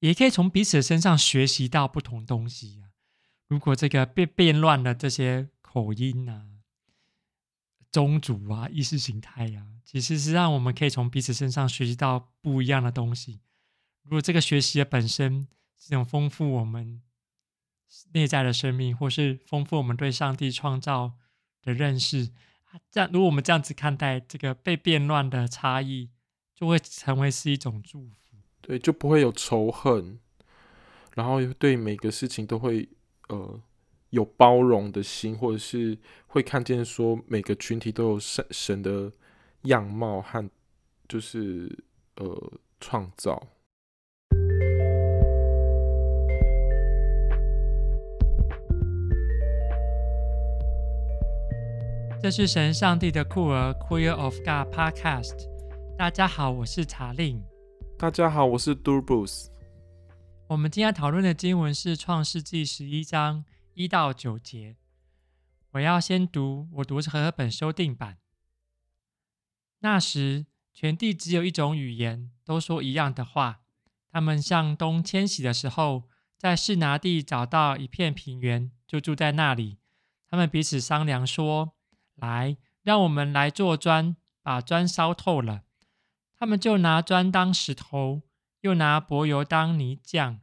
也可以从彼此身上学习到不同东西啊。如果这个被变乱的这些口音啊、宗族啊、意识形态啊，其实是让我们可以从彼此身上学习到不一样的东西。如果这个学习的本身是种丰富我们内在的生命，或是丰富我们对上帝创造的认识，这样如果我们这样子看待这个被变乱的差异，就会成为是一种祝福。对，就不会有仇恨，然后对每个事情都会呃有包容的心，或者是会看见说每个群体都有神神的样貌和就是呃创造。这是神上帝的酷儿 Queer of God Podcast。大家好，我是查令。大家好，我是 Durbus。我们今天讨论的经文是创世纪十一章一到九节。我要先读，我读的是和合本修订版。那时，全地只有一种语言，都说一样的话。他们向东迁徙的时候，在示拿地找到一片平原，就住在那里。他们彼此商量说。来，让我们来做砖，把砖烧透了。他们就拿砖当石头，又拿柏油当泥匠。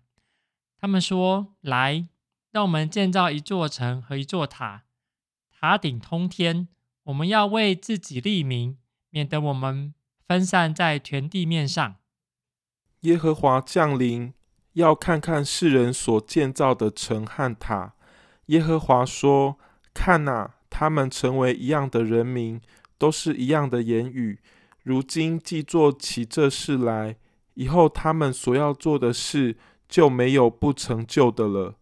他们说：“来，让我们建造一座城和一座塔，塔顶通天。我们要为自己立名，免得我们分散在全地面上。”耶和华降临，要看看世人所建造的城和塔。耶和华说：“看哪。”他们成为一样的人民，都是一样的言语。如今既做起这事来，以后他们所要做的事就没有不成就的了。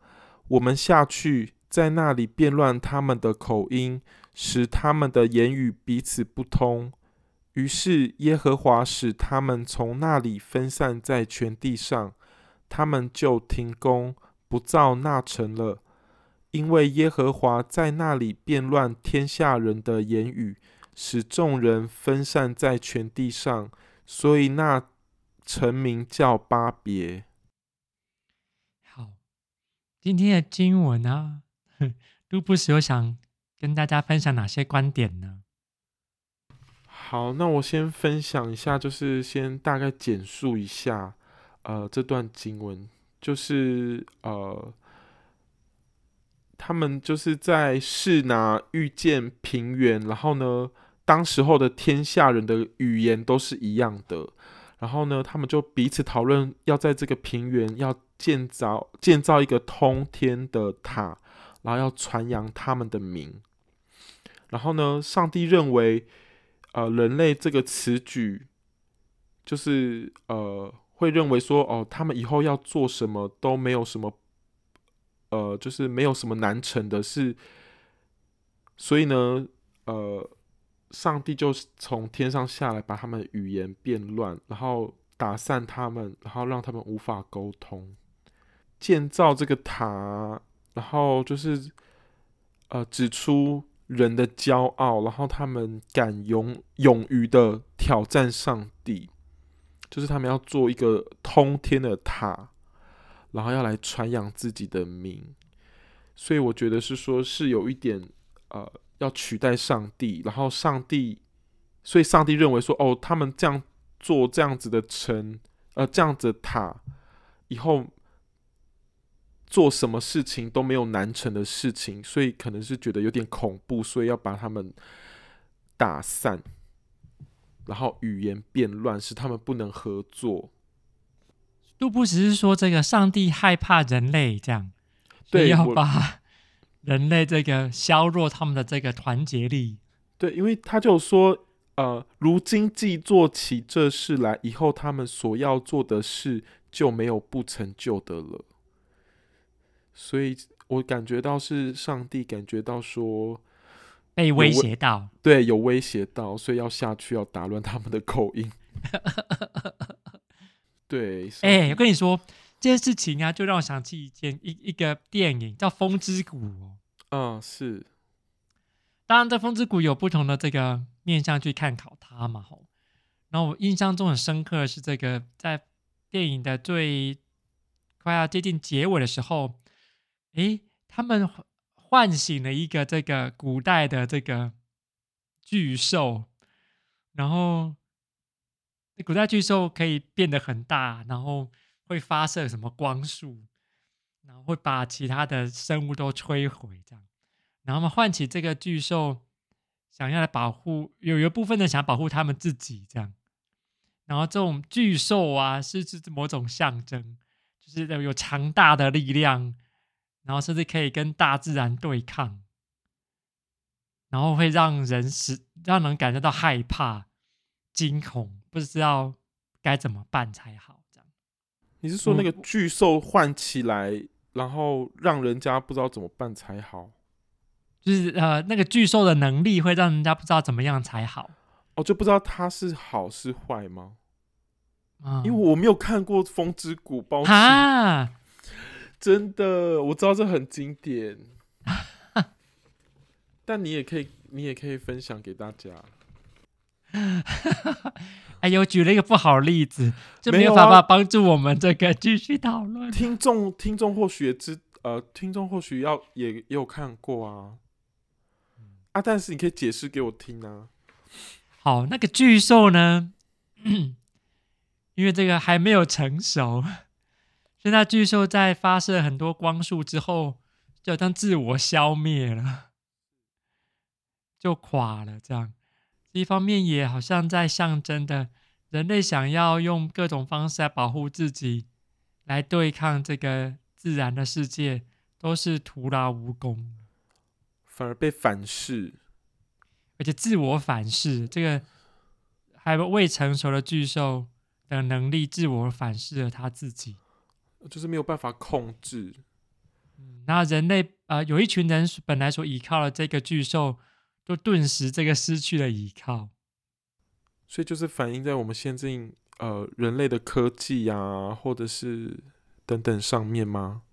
我们下去，在那里变乱他们的口音，使他们的言语彼此不通。于是耶和华使他们从那里分散在全地上，他们就停工，不造那城了。因为耶和华在那里变乱天下人的言语，使众人分散在全地上，所以那城名叫巴别。好，今天的经文呢啊，都不时有想跟大家分享哪些观点呢？好，那我先分享一下，就是先大概简述一下，呃，这段经文，就是呃。他们就是在示拿遇见平原，然后呢，当时候的天下人的语言都是一样的，然后呢，他们就彼此讨论要在这个平原要建造建造一个通天的塔，然后要传扬他们的名。然后呢，上帝认为，呃，人类这个此举，就是呃，会认为说，哦，他们以后要做什么都没有什么。呃，就是没有什么难成的事，所以呢，呃，上帝就从天上下来，把他们的语言变乱，然后打散他们，然后让他们无法沟通，建造这个塔，然后就是呃，指出人的骄傲，然后他们敢勇勇于的挑战上帝，就是他们要做一个通天的塔。然后要来传扬自己的名，所以我觉得是说，是有一点呃，要取代上帝。然后上帝，所以上帝认为说，哦，他们这样做这样子的城，呃，这样子的塔，以后做什么事情都没有难成的事情，所以可能是觉得有点恐怖，所以要把他们打散，然后语言变乱，使他们不能合作。都不只是说这个上帝害怕人类这样，对，要把人类这个削弱他们的这个团结力。对，因为他就说，呃，如今既做起这事来，以后他们所要做的事就没有不成就的了。所以我感觉到是上帝感觉到说被威胁到，对，有威胁到，所以要下去要打乱他们的口音。对，哎、欸，我跟你说这件事情啊，就让我想起一件一一个电影叫《风之谷》哦。嗯，是。当然，在《风之谷》有不同的这个面向去看考它嘛，吼。然后我印象中很深刻的是这个，在电影的最快要接近结尾的时候，诶，他们唤醒了一个这个古代的这个巨兽，然后古代巨兽可以变得很大，然后会发射什么光束，然后会把其他的生物都摧毁，这样，然后嘛唤起这个巨兽，想要来保护，有一部分的想保护他们自己，这样。然后这种巨兽啊，是是某种象征，就是有强大的力量，然后甚至可以跟大自然对抗，然后会让人使让人感觉到害怕、惊恐，不知道该怎么办才好。这样，你是说那个巨兽唤起来，嗯、然后让人家不知道怎么办才好？就是呃，那个巨兽的能力会让人家不知道怎么样才好。我、哦、就不知道它是好是坏吗？嗯、因为我没有看过《风之谷》包啊，真的，我知道这很经典，但你也可以，你也可以分享给大家。哎呦，举了一个不好例子，就没有办法帮助我们这个继续讨论。听众，听众或许也知，呃，听众或许要也也有看过啊，啊，但是你可以解释给我听啊。好，那个巨兽呢？因为这个还没有成熟，所以那巨兽在发射很多光束之后，就好像自我消灭了，就垮了。这样，一方面也好像在象征的，人类想要用各种方式来保护自己，来对抗这个自然的世界，都是徒劳无功，反而被反噬。而且自我反噬，这个还未成熟的巨兽的能力，自我反噬了他自己，就是没有办法控制。那人类呃，有一群人本来所依靠的这个巨兽，就顿时这个失去了依靠。所以就是反映在我们现在呃人类的科技啊，或者是等等上面吗？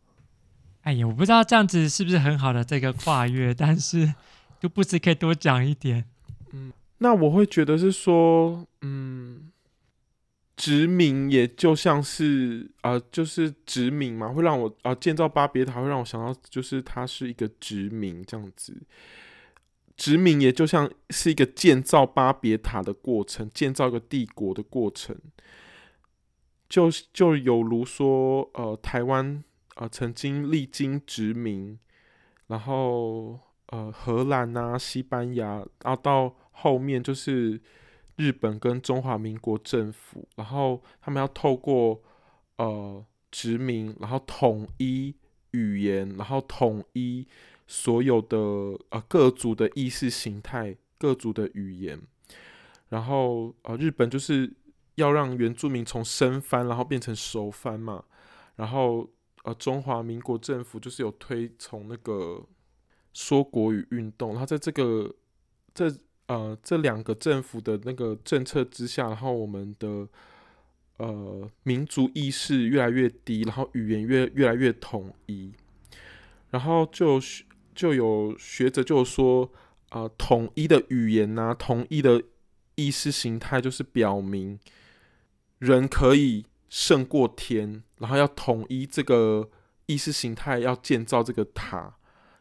哎呀，我不知道这样子是不是很好的这个跨越，但是。就不知可以多讲一点，嗯，那我会觉得是说，嗯，殖民也就像是啊、呃，就是殖民嘛，会让我啊、呃、建造巴别塔会让我想到，就是它是一个殖民这样子，殖民也就像是一个建造巴别塔的过程，建造一个帝国的过程，就就有如说，呃，台湾、呃、曾经历经殖民，然后。呃，荷兰啊，西班牙，然后到后面就是日本跟中华民国政府，然后他们要透过呃殖民，然后统一语言，然后统一所有的呃各族的意识形态、各族的语言，然后呃日本就是要让原住民从生番然后变成熟番嘛，然后呃中华民国政府就是有推崇那个。说国语运动，然后在这个这呃这两个政府的那个政策之下，然后我们的呃民族意识越来越低，然后语言越越来越统一，然后就就有学者就说，呃统一的语言呐、统一的意识形态，就是表明人可以胜过天，然后要统一这个意识形态，要建造这个塔。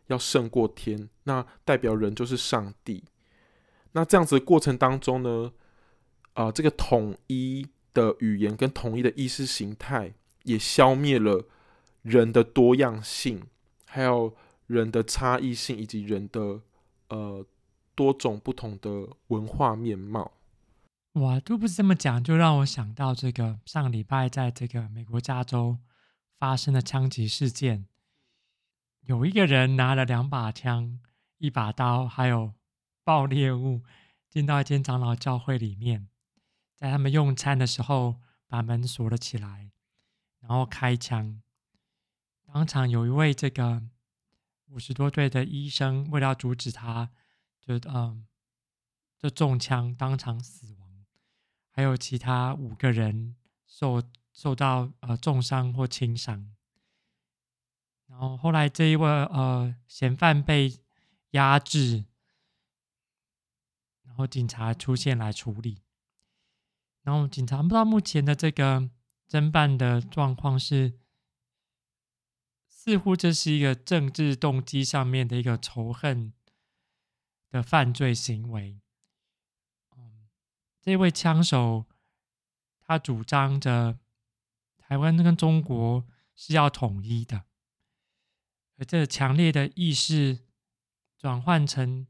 要胜过天，那代表人就是上帝。那这样子的过程当中呢，啊、呃，这个统一的语言跟统一的意识形态，也消灭了人的多样性，还有人的差异性，以及人的呃多种不同的文化面貌。哇，都不是这么讲，就让我想到这个上礼拜在这个美国加州发生的枪击事件。有一个人拿了两把枪、一把刀，还有爆裂物，进到一间长老教会里面，在他们用餐的时候，把门锁了起来，然后开枪。当场有一位这个五十多岁的医生，为了阻止他，就嗯，就中枪当场死亡，还有其他五个人受受到呃重伤或轻伤。然后后来这一位呃嫌犯被压制，然后警察出现来处理。然后警察不知道目前的这个侦办的状况是似乎这是一个政治动机上面的一个仇恨的犯罪行为。嗯，这位枪手他主张着台湾跟中国是要统一的，而这强烈的意识转换成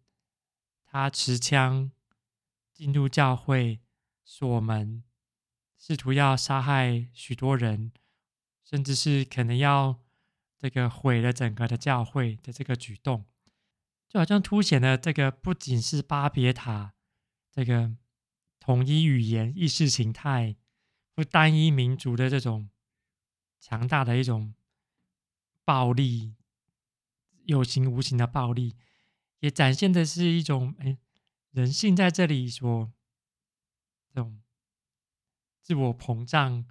他持枪进入教会说我们，试图要杀害许多人，甚至是可能要。这个毁了整个的教会的这个举动，就好像凸显了这个不仅是巴别塔这个统一语言、意识形态不单一民族的这种强大的一种暴力，有形无形的暴力，也展现的是一种哎人性在这里所这种自我膨胀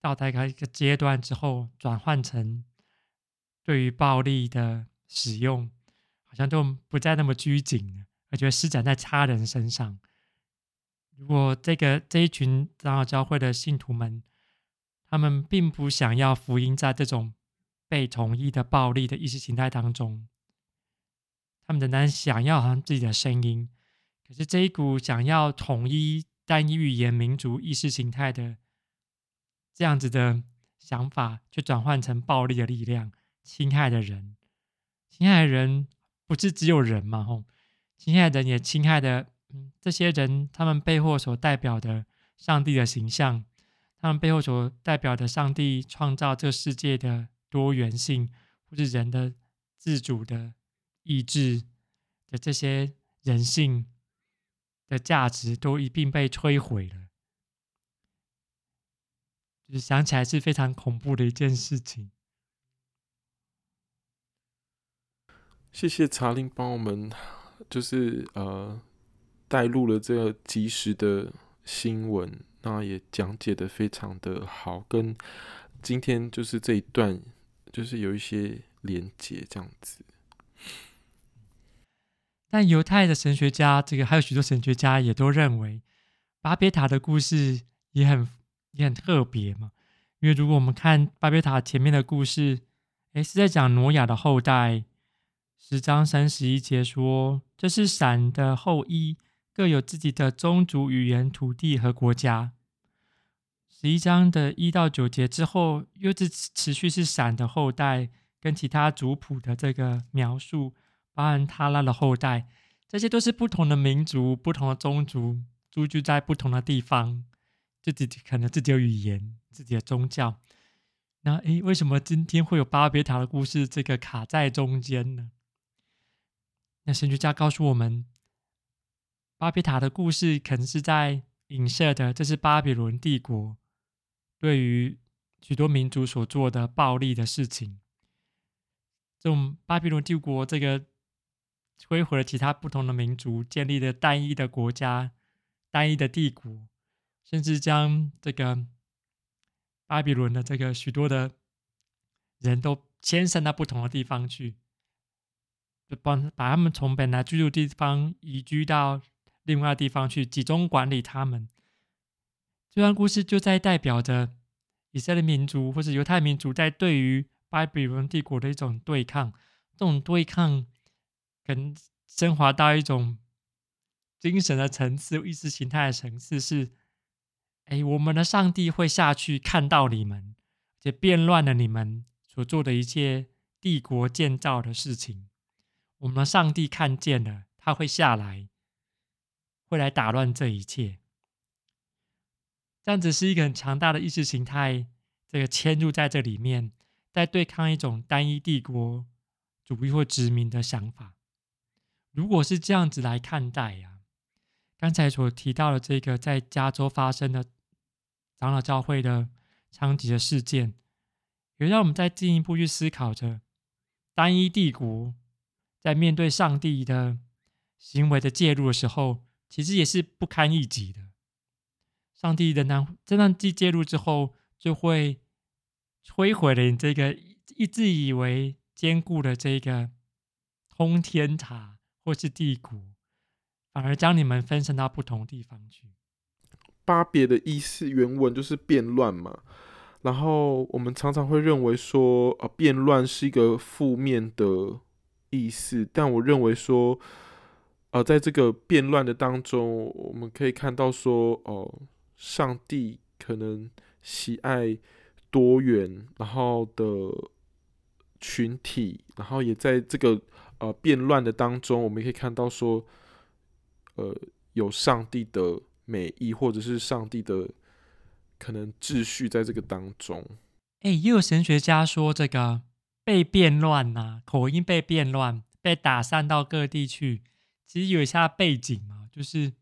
到大概一个阶段之后转换成。对于暴力的使用，好像都不再那么拘谨了，而觉得施展在他人身上。如果这个这一群长老教会的信徒们，他们并不想要福音在这种被统一的暴力的意识形态当中，他们仍然想要好像自己的声音。可是这一股想要统一单一语言、民族意识形态的这样子的想法，却转换成暴力的力量。侵害的人，侵害的人不是只有人嘛？吼，侵害的人也侵害的，这些人他们背后所代表的上帝的形象，他们背后所代表的上帝创造这世界的多元性，或是人的自主的意志的这些人性的价值，都一并被摧毁了。就是想起来是非常恐怖的一件事情。谢谢查令帮我们，就是呃带入了这个即时的新闻，那也讲解的非常的好，跟今天就是这一段就是有一些连结这样子。但犹太的神学家，这个还有许多神学家也都认为，巴别塔的故事也很也很特别嘛，因为如果我们看巴别塔前面的故事，诶，是在讲挪亚的后代。十章三十一节说：“这是闪的后裔，各有自己的宗族、语言、土地和国家。”十一章的一到九节之后，又是持续是闪的后代跟其他族谱的这个描述，包含他拉的后代，这些都是不同的民族、不同的宗族，居住在不同的地方，自己可能自己有语言、自己的宗教。那诶，为什么今天会有巴别塔的故事这个卡在中间呢？那神学家告诉我们，巴别塔的故事可能是在影射的，这是巴比伦帝国对于许多民族所做的暴力的事情。这种巴比伦帝国这个摧毁了其他不同的民族，建立了单一的国家、单一的帝国，甚至将这个巴比伦的这个许多的人都迁徙到不同的地方去。就帮把他们从本来居住地方移居到另外的地方去，集中管理他们。这段故事就在代表着以色列民族或者犹太民族在对于巴比伦帝国的一种对抗。这种对抗跟升华到一种精神的层次、意识形态的层次，是：哎，我们的上帝会下去看到你们，且变乱了你们所做的一切帝国建造的事情。我们的上帝看见了，他会下来，会来打乱这一切。这样子是一个很强大的意识形态，这个嵌入在这里面，在对抗一种单一帝国主义或殖民的想法。如果是这样子来看待呀、啊，刚才所提到的这个在加州发生的长老教会的枪击的事件，也让我们再进一步去思考着单一帝国。在面对上帝的行为的介入的时候，其实也是不堪一击的。上帝的那这段既介入之后，就会摧毁了你这个一直以为坚固的这个通天塔或是帝国，反而将你们分散到不同地方去。巴别的意思原文就是变乱嘛。然后我们常常会认为说，呃，变乱是一个负面的意思，但我认为说，呃，在这个变乱的当中，我们可以看到说，哦、上帝可能喜爱多元，然后的群体，然后也在这个呃变乱的当中，我们可以看到说，呃，有上帝的美意，或者是上帝的。可能秩序在这个当中，哎，也有神学家说，这个被变乱呐、啊，口音被变乱，被打散到各地去，其实有一下背景嘛，就是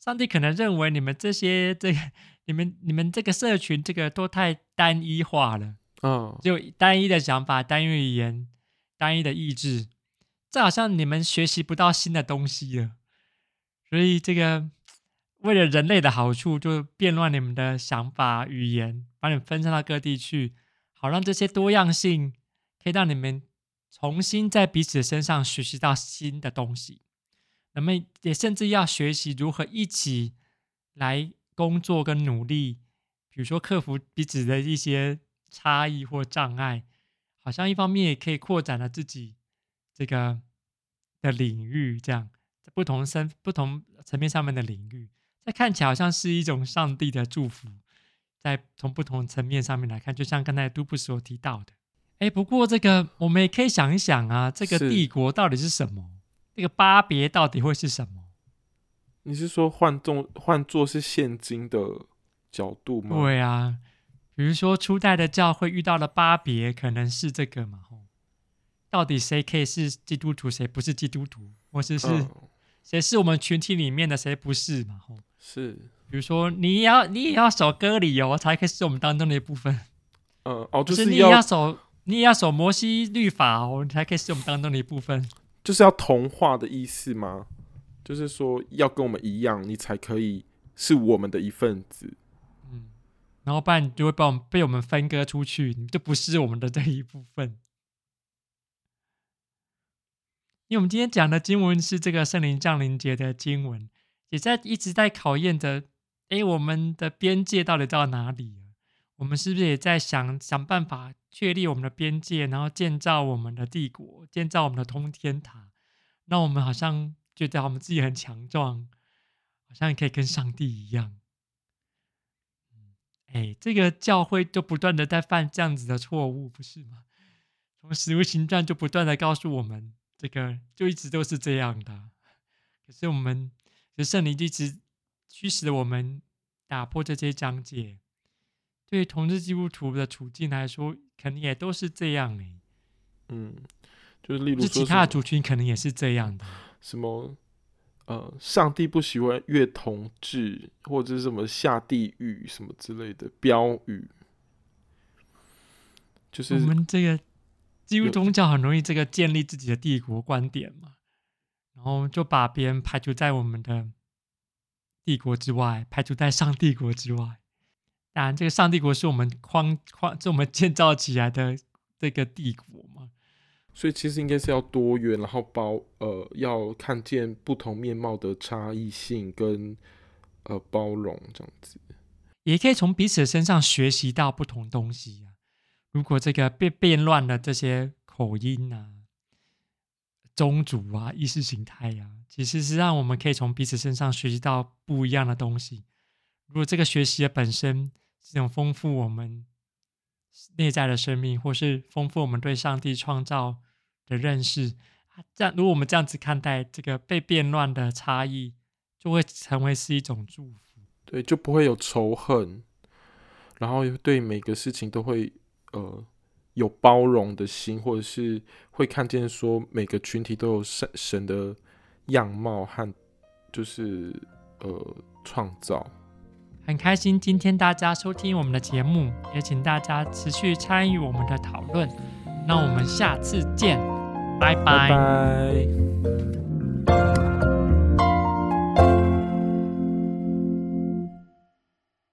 上帝可能认为你们这些这个，你们你们这个社群这个都太单一化了，嗯、哦，就单一的想法、单一语言、单一的意志，这好像你们学习不到新的东西了，所以这个。为了人类的好处，就变乱你们的想法、语言，把你们分散到各地去，好让这些多样性可以让你们重新在彼此身上学习到新的东西。那么也甚至要学习如何一起来工作跟努力，比如说克服彼此的一些差异或障碍，好像一方面也可以扩展了自己这个的领域，这样在不同身不同层面上面的领域。这看起来好像是一种上帝的祝福，在从不同层面上面来看，就像刚才杜布所提到的。哎，不过这个我们也可以想一想啊，这个帝国到底是什么？这个巴别到底会是什么？你是说换作换作是现今的角度吗？对啊，比如说初代的教会遇到了巴别，可能是这个嘛？到底谁可以是基督徒，谁不是基督徒，或者是？嗯谁是我们群体里面的，谁不是嘛？吼，是。比如说，你要你也要守割礼哦，才可以是我们当中的一部分。嗯，哦，就是，是你也要守，你也要守摩西律法哦，你才可以是我们当中的一部分。就是要同化的意思吗？就是说，要跟我们一样，你才可以是我们的一份子。嗯，然后不然你就会把我们被我们分割出去，你就不是我们的这一部分。因为我们今天讲的经文是这个圣灵降临节的经文，也在一直在考验着，哎，我们的边界到底到哪里？我们是不是也在想想办法确立我们的边界，然后建造我们的帝国，建造我们的通天塔？那我们好像觉得我们自己很强壮，好像可以跟上帝一样。哎，这个教会就不断的在犯这样子的错误，不是吗？从使徒行传就不断的告诉我们。这个就一直都是这样的，可是我们，就圣灵一直驱使我们打破这些章节。对于同志基督徒的处境来说，可能也都是这样哎。嗯，就是例如说，其他的族群可能也是这样的。什么？呃，上帝不喜欢越同志，或者是什么下地狱什么之类的标语，就是我们这个。基督宗教很容易这个建立自己的帝国观点嘛，然后就把别人排除在我们的帝国之外，排除在上帝国之外。当然，这个上帝国是我们框框，是我们建造起来的这个帝国嘛。所以其实应该是要多元，然后包呃要看见不同面貌的差异性跟呃包容这样子，也可以从彼此身上学习到不同东西啊。如果这个变变乱了这些口音啊、宗族啊、意识形态啊，其实是让我们可以从彼此身上学习到不一样的东西。如果这个学习的本身是一种丰富我们内在的生命，或是丰富我们对上帝创造的认识，这样如果我们这样子看待这个被变乱的差异，就会成为是一种祝福。对，就不会有仇恨，然后对每个事情都会。呃，有包容的心，或者是会看见说每个群体都有神神的样貌和就是呃创造。很开心今天大家收听我们的节目，也请大家持续参与我们的讨论。那我们下次见，拜拜。拜拜。